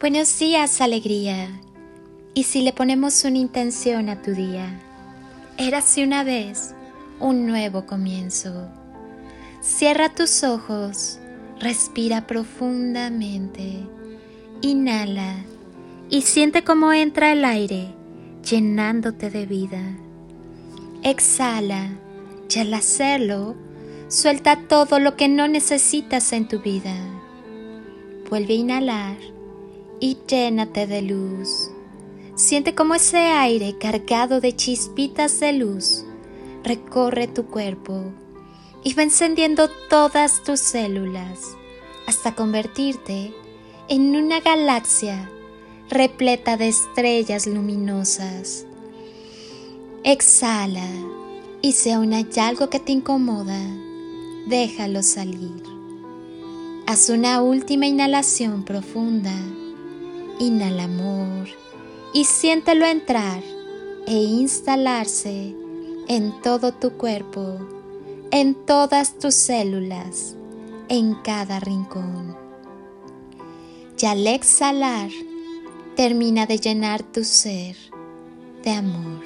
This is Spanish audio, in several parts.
Buenos días, alegría. Y si le ponemos una intención a tu día, érase una vez un nuevo comienzo. Cierra tus ojos, respira profundamente, inhala y siente cómo entra el aire llenándote de vida. Exhala y al hacerlo, suelta todo lo que no necesitas en tu vida. Vuelve a inhalar y llénate de luz. Siente como ese aire cargado de chispitas de luz recorre tu cuerpo y va encendiendo todas tus células hasta convertirte en una galaxia repleta de estrellas luminosas. Exhala y si aún hay algo que te incomoda, déjalo salir. Haz una última inhalación profunda Inhala amor y siéntelo entrar e instalarse en todo tu cuerpo, en todas tus células, en cada rincón. Y al exhalar, termina de llenar tu ser de amor.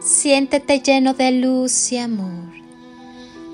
Siéntete lleno de luz y amor.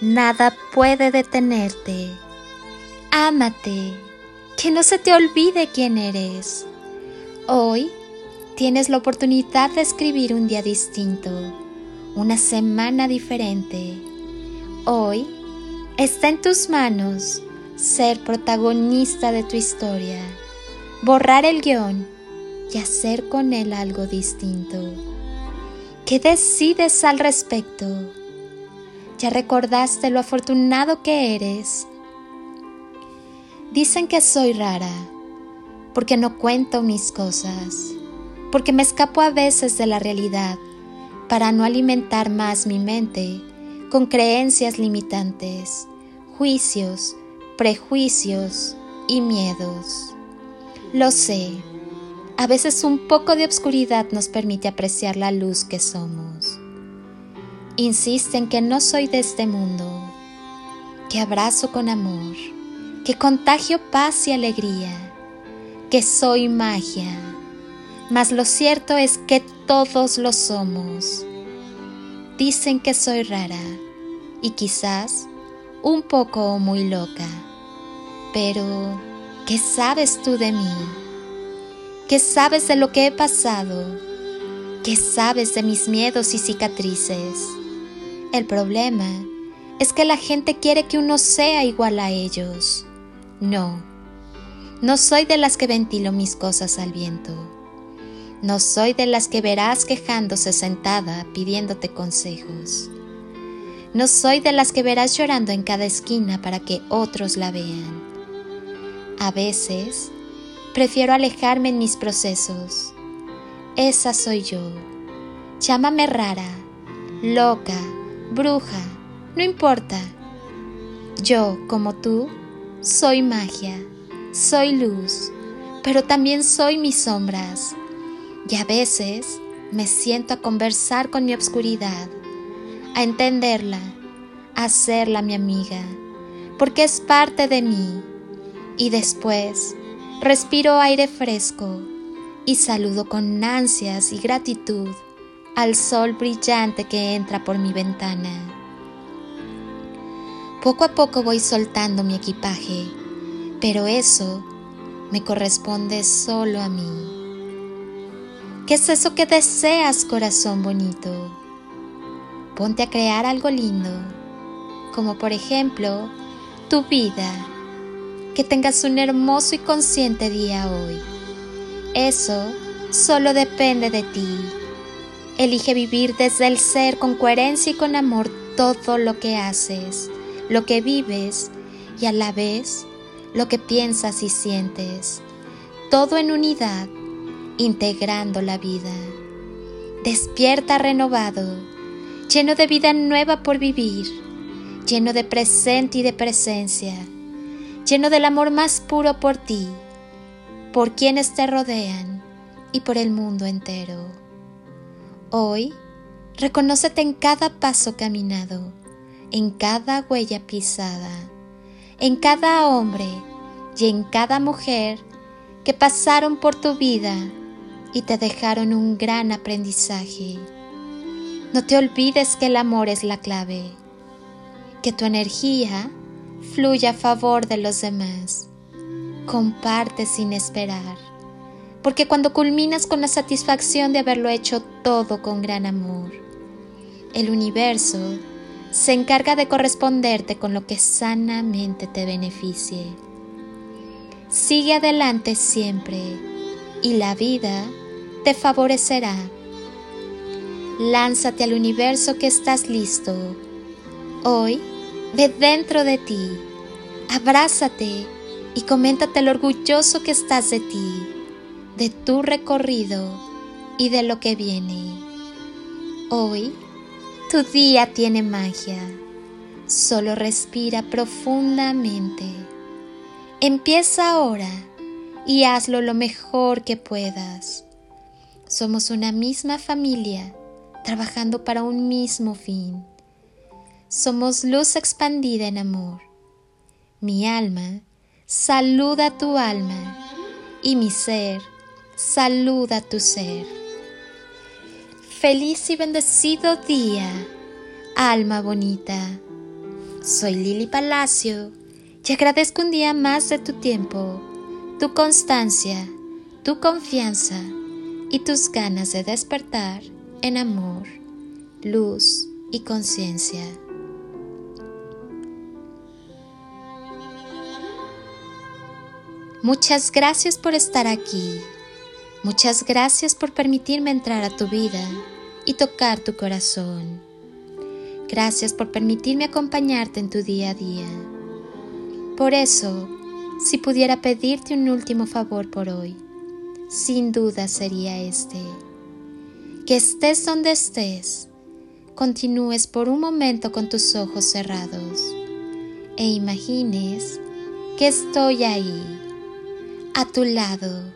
Nada puede detenerte. Ámate, que no se te olvide quién eres. Hoy Tienes la oportunidad de escribir un día distinto, una semana diferente. Hoy está en tus manos ser protagonista de tu historia, borrar el guion y hacer con él algo distinto. ¿Qué decides al respecto? ¿Ya recordaste lo afortunado que eres? Dicen que soy rara porque no cuento mis cosas porque me escapo a veces de la realidad para no alimentar más mi mente con creencias limitantes, juicios, prejuicios y miedos. Lo sé, a veces un poco de obscuridad nos permite apreciar la luz que somos. Insisten que no soy de este mundo, que abrazo con amor, que contagio paz y alegría, que soy magia mas lo cierto es que todos lo somos. Dicen que soy rara y quizás un poco o muy loca, pero ¿qué sabes tú de mí? ¿Qué sabes de lo que he pasado? ¿Qué sabes de mis miedos y cicatrices? El problema es que la gente quiere que uno sea igual a ellos. No, no soy de las que ventilo mis cosas al viento. No soy de las que verás quejándose sentada pidiéndote consejos. No soy de las que verás llorando en cada esquina para que otros la vean. A veces, prefiero alejarme en mis procesos. Esa soy yo. Llámame rara, loca, bruja, no importa. Yo, como tú, soy magia, soy luz, pero también soy mis sombras y a veces me siento a conversar con mi obscuridad, a entenderla, a hacerla mi amiga, porque es parte de mí. Y después respiro aire fresco y saludo con ansias y gratitud al sol brillante que entra por mi ventana. Poco a poco voy soltando mi equipaje, pero eso me corresponde solo a mí. ¿Qué es eso que deseas, corazón bonito? Ponte a crear algo lindo, como por ejemplo tu vida. Que tengas un hermoso y consciente día hoy. Eso solo depende de ti. Elige vivir desde el ser con coherencia y con amor todo lo que haces, lo que vives y a la vez lo que piensas y sientes, todo en unidad, integrando la vida. Despierta renovado, lleno de vida nueva por vivir, lleno de presente y de presencia, lleno del amor más puro por ti, por quienes te rodean y por el mundo entero. Hoy, reconócete en cada paso caminado, en cada huella pisada, en cada hombre y en cada mujer que pasaron por tu vida y te dejaron un gran aprendizaje. No te olvides que el amor es la clave, que tu energía fluya a favor de los demás. Comparte sin esperar, porque cuando culminas con la satisfacción de haberlo hecho todo con gran amor, el universo se encarga de corresponderte con lo que sanamente te beneficie. Sigue adelante siempre y la vida te favorecerá. Lánzate al universo que estás listo. Hoy, ve dentro de ti, abrázate y coméntate lo orgulloso que estás de ti, de tu recorrido y de lo que viene. Hoy, tu día tiene magia. Solo respira profundamente. Empieza ahora y hazlo lo mejor que puedas. Somos una misma familia trabajando para un mismo fin. Somos luz expandida en amor. Mi alma saluda tu alma y mi ser saluda tu ser. Feliz y bendecido día, alma bonita. Soy Lili Palacio y agradezco un día más de tu tiempo, tu constancia, tu confianza y tus ganas de despertar en amor, luz y conciencia. Muchas gracias por estar aquí. Muchas gracias por permitirme entrar a tu vida y tocar tu corazón. Gracias por permitirme acompañarte en tu día a día. Por eso, si pudiera pedirte un último favor por hoy, sin duda sería este. Que estés donde estés, continúes por un momento con tus ojos cerrados e imagines que estoy ahí, a tu lado